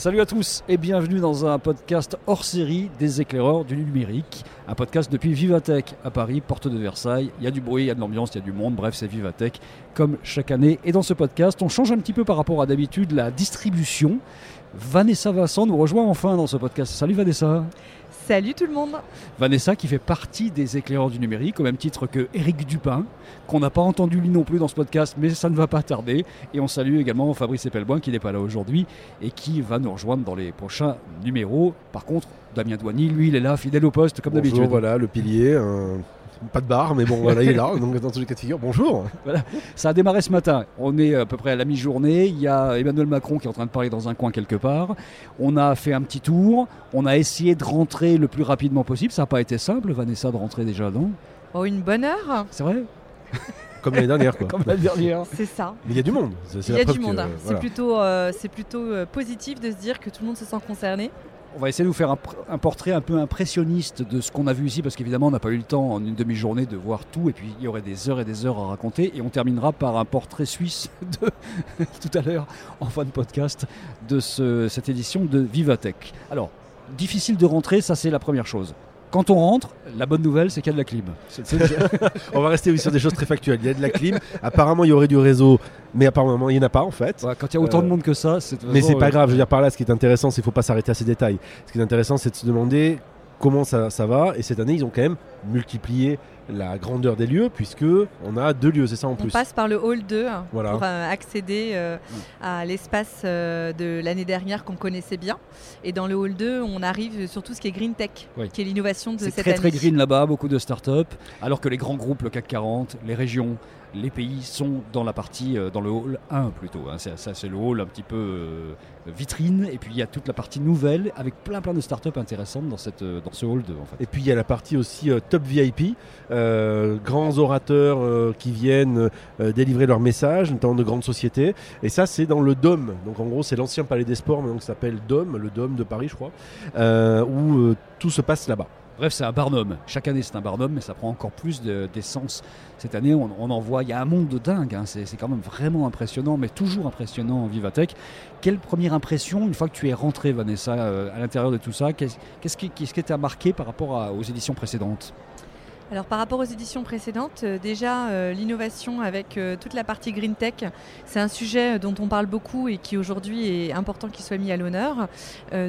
Salut à tous et bienvenue dans un podcast hors série des éclaireurs du numérique. Un podcast depuis Vivatech à Paris, porte de Versailles. Il y a du bruit, il y a de l'ambiance, il y a du monde. Bref, c'est Vivatech comme chaque année. Et dans ce podcast, on change un petit peu par rapport à d'habitude la distribution. Vanessa Vincent nous rejoint enfin dans ce podcast. Salut Vanessa. Salut tout le monde Vanessa qui fait partie des éclaireurs du numérique au même titre que Eric Dupin, qu'on n'a pas entendu lui non plus dans ce podcast, mais ça ne va pas tarder. Et on salue également Fabrice Epelboin qui n'est pas là aujourd'hui et qui va nous rejoindre dans les prochains numéros. Par contre, Damien Douany, lui, il est là, fidèle au poste comme d'habitude. Voilà, le pilier. Pas de bar, mais bon, voilà, il est là. Donc, dans tous les cas de figure, bonjour. Ça a démarré ce matin. On est à peu près à la mi-journée. Il y a Emmanuel Macron qui est en train de parler dans un coin quelque part. On a fait un petit tour. On a essayé de rentrer le plus rapidement possible. Ça n'a pas été simple, Vanessa, de rentrer déjà, non? Oh, une bonne heure C'est vrai? Comme l'année dernière, quoi. Comme la dernière. C'est ça. Mais il y a du monde. Il y a du monde. euh, hein. C'est voilà. plutôt, euh, c'est plutôt euh, positif de se dire que tout le monde se sent concerné. On va essayer de vous faire un, portrait un peu impressionniste de ce qu'on a vu ici, parce qu'évidemment, on n'a pas eu le temps en une demi-journée de voir tout, et puis il y aurait des heures et des heures à raconter, et on terminera par un portrait suisse de tout à l'heure, en fin de podcast, de ce- cette édition de Vivatech. Alors, difficile de rentrer, ça c'est la première chose. Quand on rentre, la bonne nouvelle, c'est qu'il y a de la clim. On va rester oui, sur des choses très factuelles. Il y a de la clim. apparemment, il y aurait du réseau, mais apparemment, il n'y en a pas, en fait. Ouais, quand il y a autant Euh, de monde que ça, c'est Mais c'est pas euh, grave. Je veux dire, par là, ce qui est intéressant, c'est qu'il ne faut pas s'arrêter à ces détails. Ce qui est intéressant, c'est de se demander comment ça, ça va. Et cette année, ils ont quand même multiplié la grandeur des lieux, puisque on a deux lieux, c'est ça en On plus. passe par le hall 2 Voilà. pour euh, accéder euh, à l'espace euh, de l'année dernière qu'on connaissait bien. Et dans le hall 2, on arrive sur tout ce qui est green tech, Oui. qui est l'innovation de C'est cette très très année. green là-bas, beaucoup de start-up, alors que les grands groupes, le CAC 40, les régions, les pays sont dans la partie, euh, dans le hall 1 plutôt. hein. Ça, c'est le hall un petit peu euh, vitrine, et puis il y a toute la partie nouvelle avec plein plein de start-up intéressantes dans, cette, euh, dans ce hall 2 en. Et puis il y a la partie aussi top VIP, grands orateurs qui viennent délivrer leurs messages, notamment de grandes sociétés. Et ça, c'est dans le Dôme. Donc en gros, c'est l'ancien Palais des Sports, mais donc ça s'appelle Dôme, le Dôme de Paris, je crois, où tout se passe là-bas. Bref, c'est un barnum. Chaque année, c'est un barnum, mais ça prend encore plus de- d'essence. Cette année, on, en voit, il y a un monde de dingue. hein. C'est quand même vraiment impressionnant, mais toujours impressionnant en Vivatech. Quelle première impression, une fois que tu es rentré, Vanessa, euh, à l'intérieur de tout ça? Qu'est-ce qui t'a marqué par rapport aux éditions précédentes? Alors par rapport aux éditions précédentes, euh, déjà euh, l'innovation avec euh, toute la partie green tech, c'est un sujet dont on parle beaucoup et qui aujourd'hui est important qu'il soit mis à l'honneur.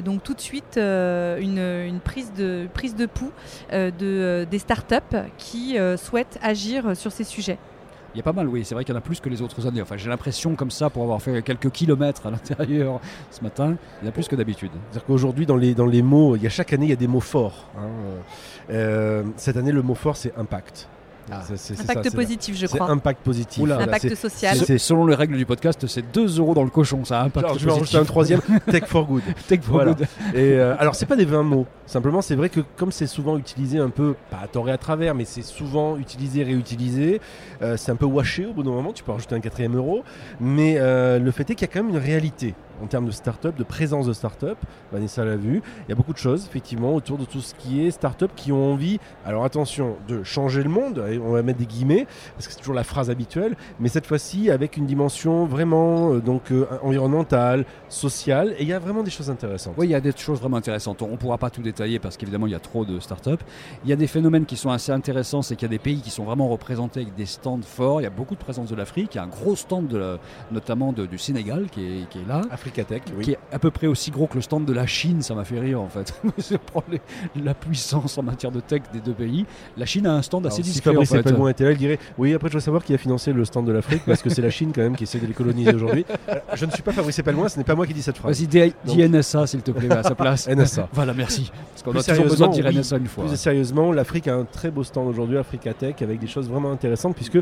Donc tout de suite une, prise de prise de pouls de, des startups qui souhaitent agir sur ces sujets. Il y a pas mal, oui. C'est vrai qu'il y en a plus que les autres années. Enfin, j'ai l'impression comme ça, pour avoir fait quelques kilomètres à l'intérieur ce matin, il y en a plus que d'habitude. C'est-à-dire qu'aujourd'hui, dans les, mots, il y a chaque année, il y a des mots forts. hein. Euh, cette année, le mot fort, c'est impact. Ah. Impact ça, positif, je crois. impact positif. Oula. Impact social. c'est- Selon les règles du podcast, c'est 2 euros dans le cochon. Ça impact Alors, je vais rajouter un troisième, Tech for Good. Tech for Voilà. good. Et euh, alors c'est pas des 20 mots. Simplement c'est vrai que comme c'est souvent utilisé un peu, pas à tort et à travers, mais c'est souvent utilisé, réutilisé, euh, c'est un peu washé au bout d'un moment, tu peux rajouter un quatrième euro. Mais euh, le fait est qu'il y a quand même une réalité en termes de start-up, de présence de start-up. Vanessa l'a vu. Il y a beaucoup de choses effectivement autour de tout ce qui est start-up qui ont envie, alors attention, de changer le monde, et on va mettre des guillemets, parce que c'est toujours la phrase habituelle, mais cette fois-ci avec une dimension vraiment euh, donc euh, environnementale, sociale, et il y a vraiment des choses intéressantes. Oui, il y a des choses vraiment intéressantes. On ne pourra pas tout détailler parce qu'évidemment, il y a trop de startups. Il y a des phénomènes qui sont assez intéressants, c'est qu'il y a des pays qui sont vraiment représentés avec des stands forts. Il y a beaucoup de présence de l'Afrique. Il y a un gros stand, de la- notamment de- du Sénégal, qui est, qui est là. Africatech, oui. Qui est à peu près aussi gros que le stand de la Chine, ça m'a fait rire en fait. Les- la puissance en matière de tech des deux pays. La Chine a un stand Alors, assez si discret en Fabrice fait. Epelbaum était là, il dirait Oui, après, je veux savoir qui a financé le stand de l'Afrique, parce que c'est la Chine quand même qui essaie de les coloniser aujourd'hui. Euh, Je ne suis pas Fabrice Epelbaum, ce n'est pas moi qui dis cette phrase. Vas-y, dis NSA s'il te plaît à sa place. NSA. Voilà, merci. Parce qu'on a toujours besoin de dire oui. NSA une fois. Plus sérieusement, l'Afrique a un très beau stand aujourd'hui, Africatech, avec des choses vraiment intéressantes, puisque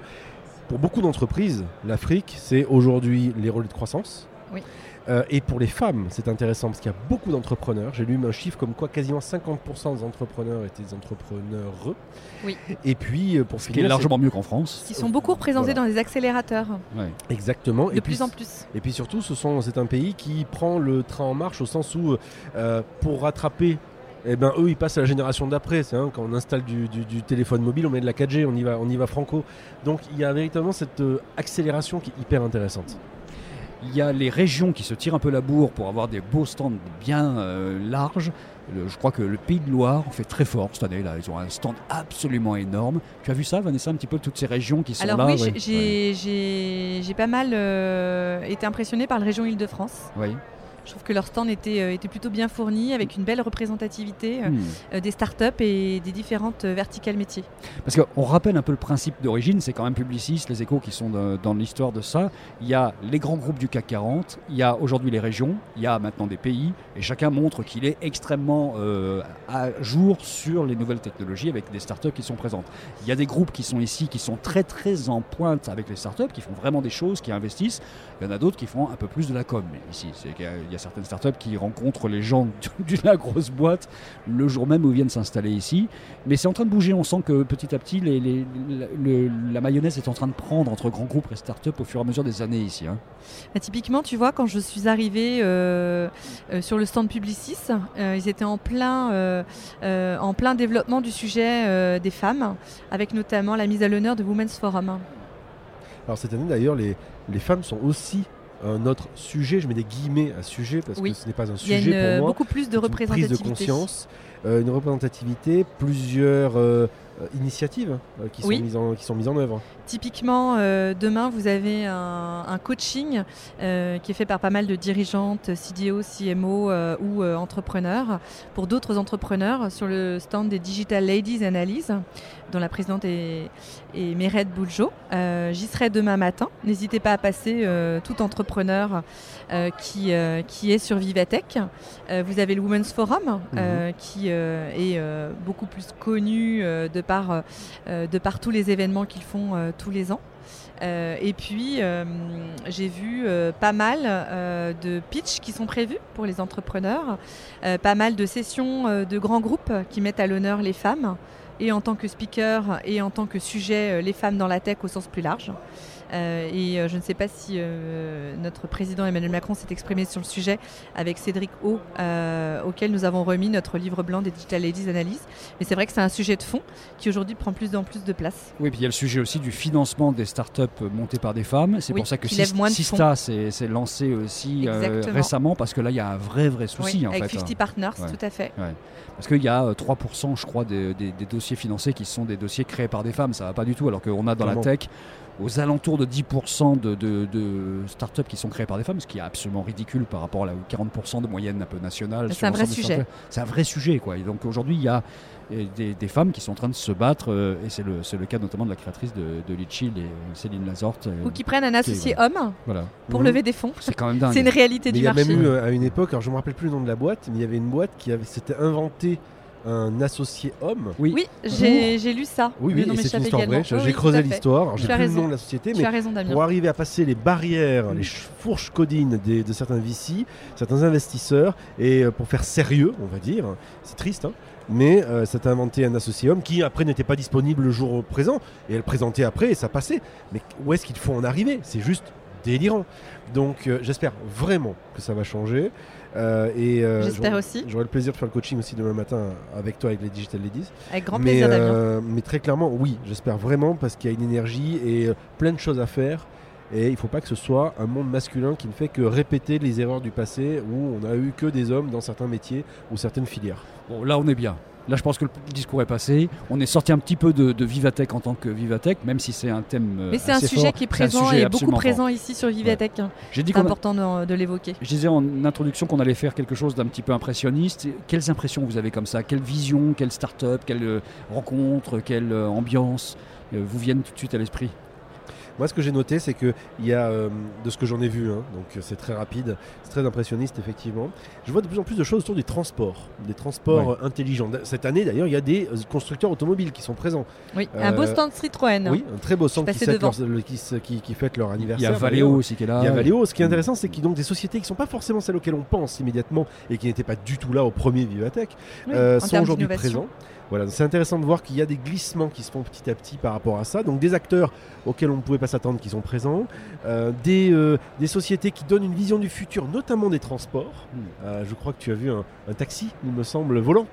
pour beaucoup d'entreprises, l'Afrique, c'est aujourd'hui les relais de croissance. Oui. Euh, et pour les femmes, c'est intéressant parce qu'il y a beaucoup d'entrepreneurs. J'ai lu un chiffre comme quoi quasiment 50% des entrepreneurs étaient des entrepreneurs. Oui. Et puis, euh, pour Ce qui est largement mieux qu'en France. Qui sont beaucoup représentés Voilà. dans les accélérateurs, Ouais. exactement. de et puis, plus en plus. Et puis surtout, ce sont, c'est un pays qui prend le train en marche au sens où, euh, pour rattraper, eh ben, eux, ils passent à la génération d'après. C'est, hein, quand on installe du, du- du téléphone mobile, on met de la 4G, on y va, on y va franco. Donc il y a véritablement cette euh, accélération qui est hyper intéressante. Il y a les régions qui se tirent un peu la bourre pour avoir des beaux stands bien euh, larges. Le- je crois que le Pays de Loire fait très fort cette année. Là, ils ont un stand absolument énorme. Tu as vu ça, Vanessa, un petit peu toutes ces régions qui sont Alors là oui, ouais. j'ai- pas mal euh, été impressionnée par la région Île-de-France. Ouais. Je trouve que leur stand était, euh, était plutôt bien fourni, avec une belle représentativité euh, Hmm. euh, des startups et des différentes verticales métiers. Parce qu'on rappelle un peu le principe d'origine, c'est quand même Publicis, les échos qui sont de- dans l'histoire de ça. Il y a les grands groupes du CAC 40, il y a aujourd'hui les régions, il y a maintenant des pays, et chacun montre qu'il est extrêmement euh, à jour sur les nouvelles technologies avec des startups qui sont présentes. Il y a des groupes qui sont ici, qui sont très très en pointe avec les startups, qui font vraiment des choses, qui investissent. Il y en a d'autres qui font un peu plus de la com ici. Il y a certaines startups qui rencontrent les gens de la grosse boîte le jour même où ils viennent s'installer ici. Mais c'est en train de bouger. On sent que petit à petit, les- les- la, le- la mayonnaise est en train de prendre entre grands groupes et startups au fur et à mesure des années ici. hein. Bah, typiquement, tu vois, quand je suis arrivée euh, euh, sur le stand Publicis, euh, ils étaient en plein, euh, euh, en plein développement du sujet euh, des femmes, avec notamment la mise à l'honneur de Women's Forum. Alors cette année d'ailleurs, les, les femmes sont aussi un autre sujet. Je mets des guillemets à sujet parce Oui. que ce n'est pas un Il y a sujet une, euh, pour moi. beaucoup plus de C'est une prise de représentativité. conscience, euh, une représentativité, plusieurs euh, initiatives euh, qui, Oui. sont mises en, qui sont mises en œuvre. Typiquement, euh, demain, vous avez un, un coaching euh, qui est fait par pas mal de dirigeantes, CDO, CMO euh, ou euh, entrepreneurs, pour d'autres entrepreneurs sur le stand des Digital Ladies Analyse, dont la présidente est, est Bouljo. Euh, J'y serai demain matin. N'hésitez pas à passer, euh, tout entrepreneur euh, qui, euh, qui est sur Vivatech. Euh, vous avez le Women's Forum, euh, qui euh, est euh, beaucoup plus connu euh, de, par, euh, de par tous les événements qu'ils font euh, tous les ans. Euh, et puis, euh, j'ai vu euh, pas mal euh, de pitchs qui sont prévus pour les entrepreneurs, euh, pas mal de sessions euh, de grands groupes qui mettent à l'honneur les femmes, et en tant que speaker et en tant que sujet, euh, les femmes dans la tech au sens plus large. Euh, et euh, je ne sais pas si euh, notre président Emmanuel Macron s'est exprimé sur le sujet avec Cédric O, euh, auquel nous avons remis notre livre blanc des Digital Ladies Analyse. Mais c'est vrai que c'est un sujet de fond qui aujourd'hui prend plus en plus de place. Oui, puis il y a le sujet aussi du financement des startups montées par des femmes. C'est Oui, pour ça que Sista s'est lancé aussi euh, récemment parce que là, il y a un vrai, vrai souci Oui, en avec fait. hein. 50 Partners, Ouais. tout à fait. Parce qu'il y a euh, 3%, je crois, des, des- des dossiers financés qui sont des dossiers créés par des femmes. Ça va pas du tout. Alors qu'on a dans la tech aux alentours de 10% de, de- de startups qui sont créées par des femmes, ce qui est absolument ridicule par rapport à la 40% de moyenne un peu nationale. C'est un vrai sujet. C'est un vrai sujet. Quoi. Et donc aujourd'hui, il y a euh, des, des femmes qui sont en train de se battre, euh, et c'est le, c'est le cas notamment de la créatrice de, de Litchi, Céline Lazorte. euh, Ou qui prennent un associé homme Voilà. pour Mhm. lever des fonds. C'est quand même dingue. C'est une réalité Mais du il y a marché. même eu à une époque, alors je me rappelle plus le nom de la boîte, mais il y avait une boîte qui avait s'était inventé un associé homme. Oui. Oui, j'ai lu ça. Oui, Le oui, c'est une histoire vraie. J'ai oui, creusé l'histoire. J'ai plus le raison. nom de la société, Tu mais as raison, Damien. pour arriver à passer les barrières, les ch- fourches codines des- de certains VC, certains investisseurs, et euh, pour faire sérieux, on va dire, c'est triste, hein, mais euh, ça t'a inventé un associé homme qui après n'était pas disponible le jour présent, et elle présentait après et ça passait. Mais où est-ce qu'il faut en arriver? C'est juste délirant. Donc euh, j'espère vraiment que ça va changer. Euh, et euh, J'espère j'aurai- aussi. J'aurai le plaisir de faire le coaching aussi demain matin avec toi, avec les Digital Ladies. Avec grand Mais, plaisir, Damien. euh, mais très clairement, oui, j'espère vraiment parce qu'il y a une énergie et plein de choses à faire. Et il ne faut pas que ce soit un monde masculin qui ne fait que répéter les erreurs du passé où on a eu que des hommes dans certains métiers ou certaines filières. Bon, là, on est bien. Là, je pense que le discours est passé. On est sorti un petit peu de, de Vivatech en tant que Vivatech, même si c'est un thème. euh, Mais c'est un sujet fort. qui est présent et beaucoup présent fort. ici sur Vivatech. J'ai dit C'est qu'on a- important de, de l'évoquer. Je disais en introduction qu'on allait faire quelque chose d'un petit peu impressionniste. Quelles impressions vous avez comme ça? Quelle vision, quelle start-up, quelle euh, rencontre, quelle euh, ambiance? Vous viennent tout de suite à l'esprit? Moi, ce que j'ai noté, c'est qu'il y a, euh, de ce que j'en ai vu, hein, donc euh, c'est très rapide, c'est très impressionniste, effectivement. Je vois de plus en plus de choses autour des transports, des transports Ouais. euh, intelligents. Cette année, d'ailleurs, il y a des constructeurs automobiles qui sont présents. Oui, un beau stand Citroën. Oui, un très beau centre qui, leur- le- qui, se- qui- qui fête leur Il y anniversaire. a Valeo aussi qui est là. Il y a Valeo. Ce qui est Mm. intéressant, c'est qu'il y a donc des sociétés qui ne sont pas forcément celles auxquelles on pense immédiatement et qui n'étaient pas du tout là au premier Vivatech, Oui, euh, sont aujourd'hui présents. Voilà, c'est intéressant de voir qu'il y a des glissements qui se font petit à petit par rapport à ça. Donc des acteurs auxquels on ne pouvait pas s'attendre qui sont présents, euh, des, euh, des sociétés qui donnent une vision du futur, notamment des transports. Mm. Euh, je crois que tu as vu un, un taxi, il me semble, volant.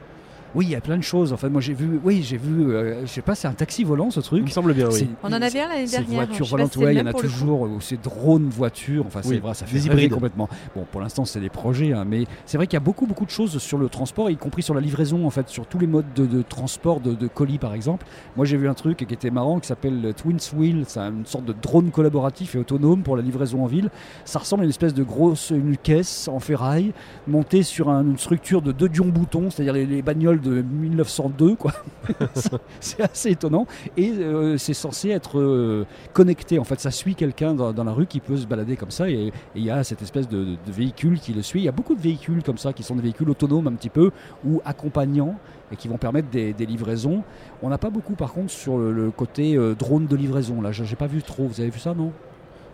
Oui, il y a plein de choses. En fait, moi j'ai vu, oui, j'ai vu, euh, je sais pas, c'est un taxi volant ce Il truc. me semble bien, C'est- oui. On en avait un l'année Ces dernière. si c'est ouais, il y en a toujours, ou ces drones voitures, enfin c'est vrai, ça fait des hybrides. complètement. Bon, pour l'instant c'est des projets, hein, mais c'est vrai qu'il y a beaucoup beaucoup de choses sur le transport, y compris sur la livraison en fait, sur tous les modes de, de transport de, de colis par exemple. Moi j'ai vu un truc qui était marrant qui s'appelle le Twins Wheel, c'est une sorte de drone collaboratif et autonome pour la livraison en ville. Ça ressemble à une espèce de grosse une caisse en ferraille montée sur un- une structure de deux dions boutons, c'est-à-dire les, les bagnoles de 1902 quoi. C'est- assez étonnant et euh, c'est censé être euh, connecté. En fait, ça suit quelqu'un dans, dans la rue qui peut se balader comme ça et il y a cette espèce de, de véhicule qui le suit. Il y a beaucoup de véhicules comme ça qui sont des véhicules autonomes un petit peu ou accompagnants et qui vont permettre des, des livraisons. On n'a pas beaucoup par contre sur le, le côté euh, drone de livraison. Là, j'ai pas vu trop. Vous avez vu ça, non?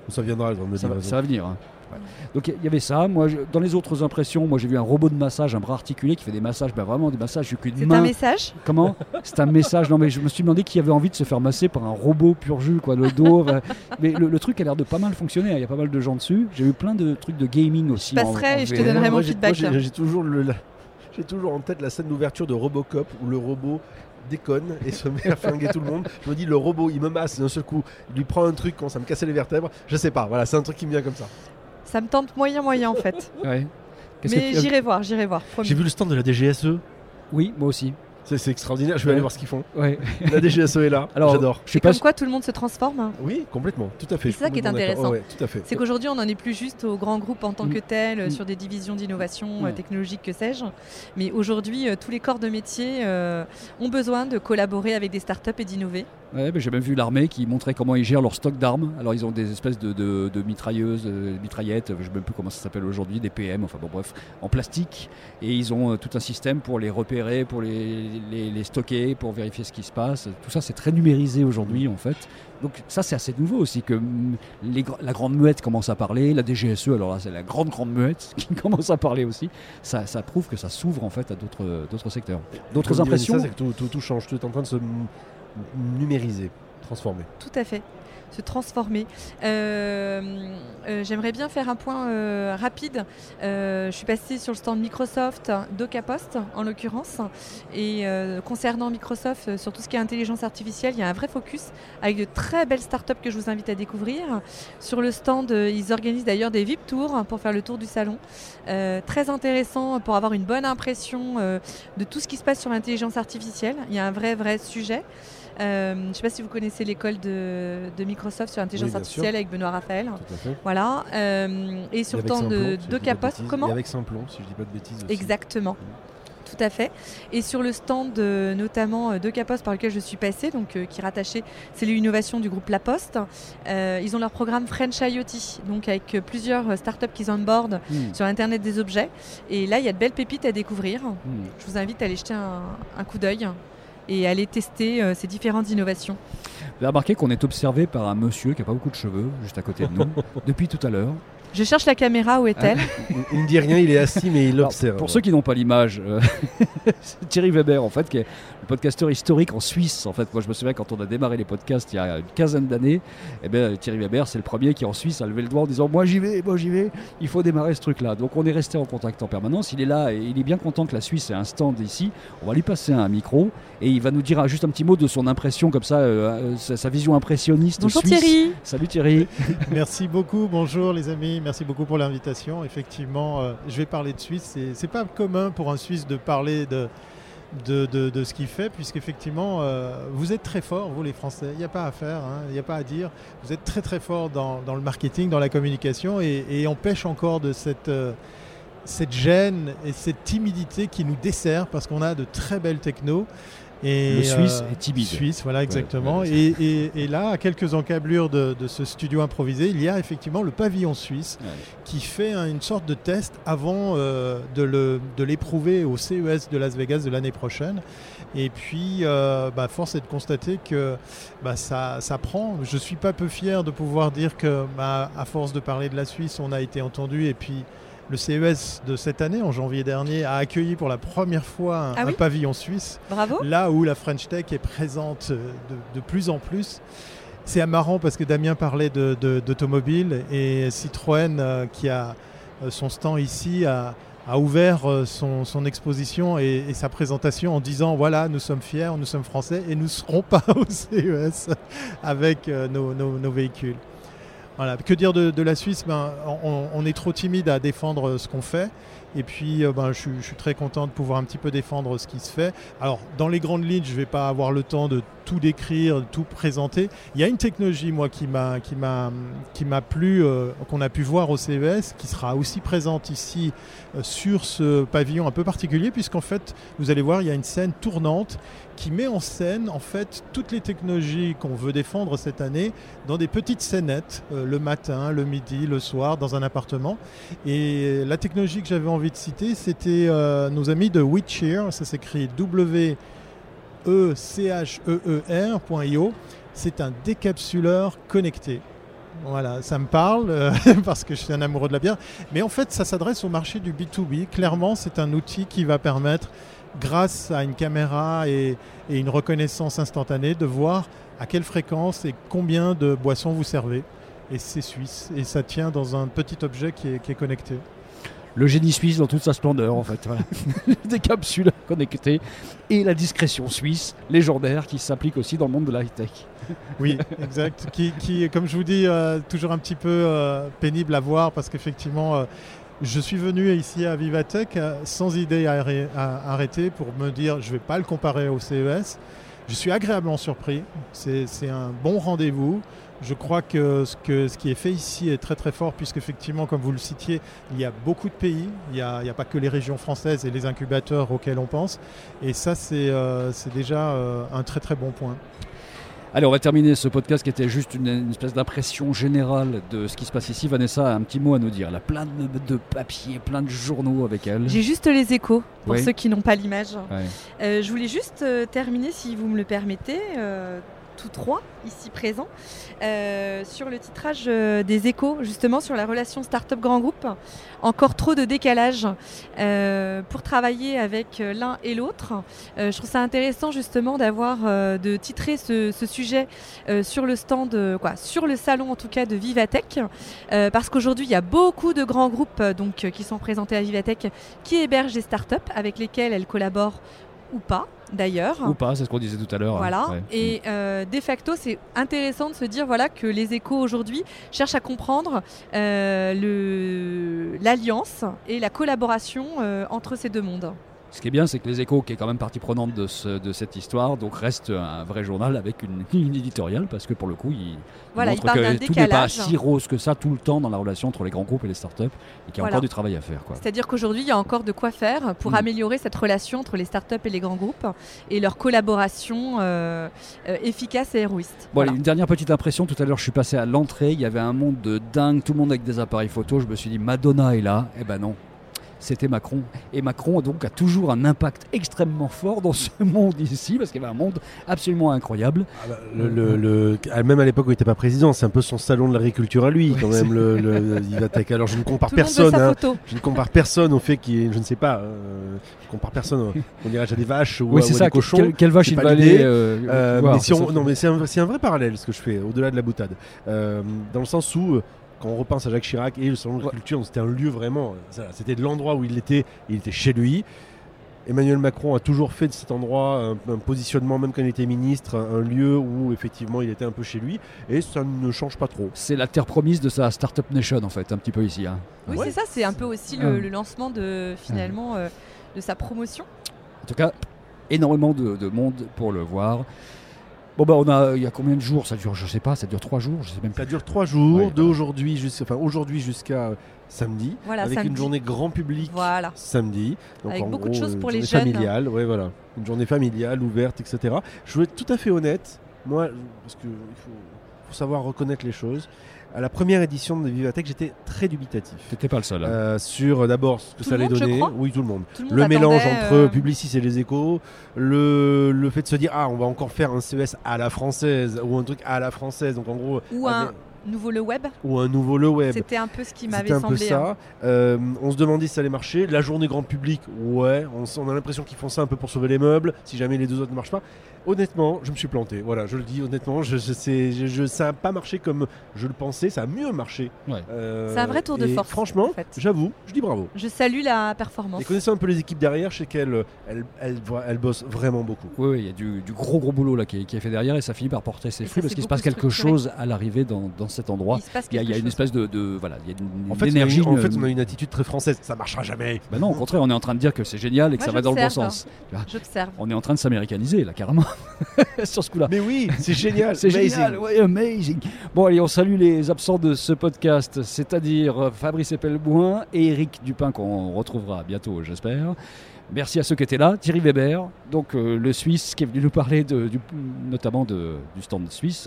Ça viendra le ça va, livraison. ça va venir. hein. Ouais. Donc il y avait ça. Moi, je- dans les autres impressions, moi j'ai vu un robot de massage, un bras articulé qui fait des massages, ben, vraiment des massages j'ai qu'une C'est main. un message? Comment? C'est un message. Non, mais je me suis demandé qui avait envie de se faire masser par un robot pur jus, quoi, le dos. mais le, le truc a l'air de pas mal fonctionner. hein. Il y a pas mal de gens dessus. J'ai eu plein de trucs de gaming aussi. en- passerai en et je te donnerai mon feedback. moi, J'ai j'ai toujours, le- la- j'ai toujours en tête la scène d'ouverture de Robocop où le robot déconne et se met à flinguer tout le monde. Je me dis, le robot, il me masse d'un seul coup, il lui prend un truc quand ça me cassait les vertèbres. Je sais pas, voilà, c'est un truc qui me vient comme ça. Ça me tente moyen moyen en fait. Ouais. Mais que j'irai voir, j'irai voir. promis. J'ai vu le stand de la DGSE, Oui, moi aussi. c'est c'est extraordinaire, je vais Ouais. aller voir ce qu'ils font. Ouais. La DGSE est là, Alors, j'adore. Je sais C'est pas. comme quoi tout le monde se transforme. hein. Oui, complètement, tout à fait. C'est ça qui est intéressant. Ouais, ouais, tout à fait. C'est qu'aujourd'hui, on n'en est plus juste aux grands groupes en tant Mm. que tels, euh, Mm. sur des divisions d'innovation euh, Ouais. technologique, que sais-je. Mais aujourd'hui, euh, tous les corps de métier euh, ont besoin de collaborer avec des startups et d'innover. Ouais, j'ai même vu l'armée qui montrait comment ils gèrent leur stock d'armes. Alors ils ont des espèces de, de- de mitrailleuses, euh, mitraillettes, je ne sais même plus comment ça s'appelle aujourd'hui, des PM, enfin bon bref, en plastique. Et ils ont euh, tout un système pour les repérer, pour les, les- les stocker, pour vérifier ce qui se passe. Tout ça c'est très numérisé aujourd'hui en fait. Donc ça c'est assez nouveau aussi que mm, les la grande muette commence à parler, la DGSE, alors là c'est la grande grande muette qui commence à parler aussi. Ça, ça prouve que ça s'ouvre en fait à d'autres secteurs. D'autres impressions c'est que tout, tout- tout change, tout est en train de se numériser, transformer. Tout à fait. Se transformer. Euh, euh, J'aimerais bien faire un point euh, rapide. Je suis passée sur le stand Microsoft, DocaPost en l'occurrence. Et concernant Microsoft, sur tout ce qui est intelligence artificielle, il y a un vrai focus avec de très belles startups que je vous invite à découvrir. Sur le stand, ils organisent d'ailleurs des VIP tours pour faire le tour du salon. Très intéressant pour avoir une bonne impression de tout ce qui se passe sur l'intelligence artificielle. Il y a un vrai, vrai sujet. Euh, je ne sais pas si vous connaissez l'école de, de Microsoft sur l'intelligence Oui, artificielle sûr. avec Benoît Raphaël. Tout à fait. Voilà. Euh, et sur le Simplon, de, si de Capote. Comment Et avec Simplon, si je dis pas de bêtises aussi. Exactement. Tout à fait. Et sur le stand euh, notamment de Caposte par lequel je suis passée, donc euh, qui est rattaché, c'est l'innovation du groupe La Poste. Euh, ils ont leur programme French IoT, donc avec plusieurs startups qu'ils onboardent Hmm, sur Internet des objets. Et là, il y a de belles pépites à découvrir. hmm. Je vous invite à aller jeter un, un coup d'œil et aller tester euh, ces différentes innovations. Vous avez remarqué qu'on est observé par un monsieur qui n'a pas beaucoup de cheveux, juste à côté de nous, depuis tout à l'heure. Je cherche la caméra, où est-elle Il, il ne dit rien, il est assis, mais il Alors, observe. pour ceux qui n'ont pas l'image, euh, c'est Thierry Weber, en fait, qui est le podcasteur historique en Suisse. En fait, moi, je me souviens quand on a démarré les podcasts il y a une quinzaine d'années, eh ben, Thierry Weber, c'est le premier qui en Suisse a levé le doigt en disant Moi j'y vais, moi j'y vais, il faut démarrer ce truc-là. Donc on est resté en contact en permanence. Il est là et il est bien content que la Suisse ait un stand ici. On va lui passer un micro et il va nous dire juste un petit mot de son impression, comme ça, euh, sa, sa vision impressionniste Bonjour suisse. Thierry Salut Thierry. Merci beaucoup, bonjour les amis, merci beaucoup pour l'invitation. Effectivement, euh, je vais parler de Suisse. C'est pas commun pour un Suisse de parler de, de, ce qu'il fait, puisqu'effectivement, euh, vous êtes très forts, vous les Français. Il n'y a pas à faire, hein, il n'y a pas à dire. Vous êtes très très dans, dans le marketing, dans la communication, et, et on pêche encore de cette. euh, cette gêne et cette timidité qui nous dessert parce qu'on a de très belles technos. Et, Le Suisse euh, est timide. Suisse, voilà exactement. ouais, et, et- et là, à quelques encablures de, de ce studio improvisé, il y a effectivement le pavillon suisse Ouais. qui fait un- une sorte de test avant euh, de l'éprouver au CES de Las Vegas de l'année prochaine. Et puis, euh, bah, force est de constater que bah, ça, ça prend. Je suis pas peu fier de pouvoir dire que, bah, à force de parler de la Suisse, on a été entendu. Et puis, le CES de cette année, en janvier dernier, a accueilli pour la première fois un, Ah un pavillon suisse Bravo là où la French Tech est présente euh, de, de plus en plus. C'est marrant parce que Damien parlait d'automobile et Citroën, euh, qui a euh, son stand ici, a, a ouvert son, son exposition et, et sa présentation en disant voilà, nous sommes fiers, nous sommes français et nous ne serons pas au CES avec nos, nos- nos véhicules. Voilà. Que dire de, la Suisse? Ben, on, on est trop timide à défendre ce qu'on fait. Et puis, euh, ben, je, suis- très content de pouvoir un petit peu défendre ce qui se fait. Alors, dans les grandes lignes, je ne vais pas avoir le temps de tout décrire, de tout présenter. Il y a une technologie, moi, qui m'a, qui m'a, plu, euh, qu'on a pu voir au CES, qui sera aussi présente ici euh, sur ce pavillon un peu particulier, puisqu'en fait, vous allez voir, il y a une scène tournante qui met en scène, en fait, toutes les technologies qu'on veut défendre cette année dans des petites scénettes, le matin, le midi, le soir, dans un appartement. Et la technologie que j'avais envie de citer, c'était euh, nos amis de WeCheer, ça s'écrit W E C H E E R.io. C'est un décapsuleur connecté. Voilà, ça me parle euh, parce que je suis un amoureux de la bière. Mais en fait, ça s'adresse au marché du B2B. Clairement, c'est un outil qui va permettre, grâce à une caméra et, une reconnaissance instantanée, de voir à quelle fréquence et combien de boissons vous servez. Et c'est suisse. Et ça tient dans un petit objet qui est connecté. Le génie suisse dans toute sa splendeur, en fait. Voilà. Des capsules connectées et la discrétion suisse légendaire qui s'applique aussi dans le monde de la high-tech. Oui, exact. qui, qui, comme je vous dis, euh, toujours un petit peu euh, pénible à voir parce qu'effectivement, euh, je suis venu ici à Vivatech sans idée à, arrê- à arrêter pour me dire je ne vais pas le comparer au CES. Je suis agréablement surpris. C'est c'est un bon rendez-vous. Je crois que ce, que ce qui est fait ici est très très fort puisqu'effectivement, comme vous le citiez, il y a beaucoup de pays. Il n'y a, pas que les régions françaises et les incubateurs auxquels on pense. Et ça, c'est euh, déjà euh, un très très bon point. Allez, on va terminer ce podcast qui était juste une, une espèce d'impression générale de ce qui se passe ici. Vanessa a un petit mot à nous dire. Elle a plein de, de papiers, plein de journaux avec elle. J'ai juste les échos pour Oui. ceux qui n'ont pas l'image. Ouais. Euh, je voulais juste terminer, si vous me le permettez, euh, trois ici présents, euh, sur le titrage euh, des échos, justement sur la relation start-up grand groupe. Encore trop de décalage euh, pour travailler avec l'un et l'autre. Je trouve ça intéressant justement d'avoir de titrer ce, sujet sur le stand, quoi, sur le salon en tout cas de Vivatech, parce qu'aujourd'hui il y a beaucoup de grands groupes donc qui sont présentés à Vivatech qui hébergent des startups avec lesquelles elles collaborent ou pas d'ailleurs. Ou pas, c'est ce qu'on disait tout à l'heure. Voilà. Ouais. Et euh, de facto, c'est intéressant de se dire voilà que les échos aujourd'hui cherchent à comprendre euh, l'alliance et la collaboration euh, entre ces deux mondes. Ce qui est bien, c'est que les échos, qui est quand même partie prenante de, ce- de cette histoire, donc reste un vrai journal avec une ligne éditoriale, parce que pour le coup, il, il Voilà, il montre que tout n'est pas si rose que ça tout le temps dans la relation entre les grands groupes et les startups, et qu'il y a Voilà. encore du travail à faire. C'est-à-dire qu'aujourd'hui, il y a encore de quoi faire pour Mm. améliorer cette relation entre les startups et les grands groupes et leur collaboration euh, euh, efficace et héroïste. Bon, Voilà. allez, une dernière petite impression. Tout à l'heure, je suis passé à l'entrée. Il y avait un monde de dingue, tout le monde avec des appareils photo. Je me suis dit, Madonna est là. Eh ben non. C'était Macron. Et Macron donc a toujours un impact extrêmement fort dans ce monde ici, parce qu'il y avait un monde absolument incroyable. Ah bah, le, le- le- ah, même à l'époque où il n'était pas président, c'est un peu son salon de l'agriculture à lui, quand même, le, le, Vivatech. Alors je ne compare Tout personne, hein. je ne compare personne au fait qu'il est, je ne sais pas, euh, je compare personne, au- on dirait à des vaches ou, oui, à- c'est ou à ça. des cochons. Quelle, quelle vache c'est il va aller euh, Euh, voir, mais si on- non, mais c'est un, c'est un vrai parallèle ce que je fais, au-delà de la boutade. Euh, dans le sens où, euh, quand on repense à Jacques Chirac et le salon de l'agriculture, c'était un lieu vraiment, euh, c'était de l'endroit où il était, il était chez lui. Emmanuel Macron a toujours fait de cet endroit un, un positionnement, même quand il était ministre, un, lieu où effectivement il était un peu chez lui, et ça ne change pas trop. C'est la terre promise de sa Startup Nation, en fait, un petit peu ici. hein. Oui, Ouais. c'est ça. C'est un peu aussi le, le lancement de finalement euh, de sa promotion. En tout cas, énormément de, de monde pour le voir. Bon, bah, on a, il y a combien de jours? Ça dure, je sais pas, ça dure trois jours, je sais même Ça dure trois jours, Ouais, d'aujourd'hui jusqu'à, enfin aujourd'hui jusqu'à euh, samedi, Voilà, avec une journée grand public. Voilà. samedi. Donc Avec en beaucoup de choses une pour les journée jeunes. familiale, ouais, voilà. Une journée familiale, ouverte, etc. Je veux être tout à fait honnête, moi, parce qu'il faut, savoir reconnaître les choses. À la première édition de Vivatech, j'étais très dubitatif. T'étais pas le seul. hein. Euh, sur euh, d'abord ce que Tout ça allait donner. Oui, tout le monde. Tout le, monde Le mélange entre euh, Publicis et les échos, le, le fait de se dire ah on va encore faire un CES à la française ou un truc à la française. Donc en gros, ou ah, un, nouveau le web. ou un nouveau le web. C'était un peu ce qui m'avait C'était un peu semblé. hein. ça. Euh, on se demandait si ça allait marcher. La journée grand public, ouais, on, a l'impression qu'ils font ça un peu pour sauver les meubles, si jamais les deux autres ne marchent pas. Honnêtement, je me suis planté. Voilà, je le dis honnêtement, je, je sais- je- je- ça n'a pas marché comme je le pensais, ça a mieux marché. Ouais. Euh, C'est un vrai tour de force, Franchement, en fait. j'avoue, je dis bravo. Je salue la performance. Et connaissant un peu les équipes derrière, je sais qu'elles elles, elles, elles bossent vraiment beaucoup. Oui, oui, il y a du, du gros gros boulot là qui est, qui est fait derrière et ça finit par porter ses Et fruits ça, parce qu'il se passe quelque chose à l'arrivée dans, dans cet endroit. Il se passe Il y y a une espèce de, de- voilà, il y a une, En fait, on a, énergie. eu- en fait, une- on a une attitude très française. Ça marchera jamais. Bah non, au contraire, on est en train de dire que c'est génial et que Moi, ça va dans le bon sens. Vois, J'observe. On est en train de s'américaniser là carrément sur ce coup-là. Mais oui, c'est génial. C'est Amazing. génial, ouais, amazing. Bon, allez, on salue les absents de ce podcast, c'est-à-dire Fabrice Epelboin et Eric Dupin, qu'on retrouvera bientôt, j'espère. Merci à ceux qui étaient là. Thierry Weber, donc euh, le Suisse qui est venu nous parler de, du- notamment de- du stand suisse.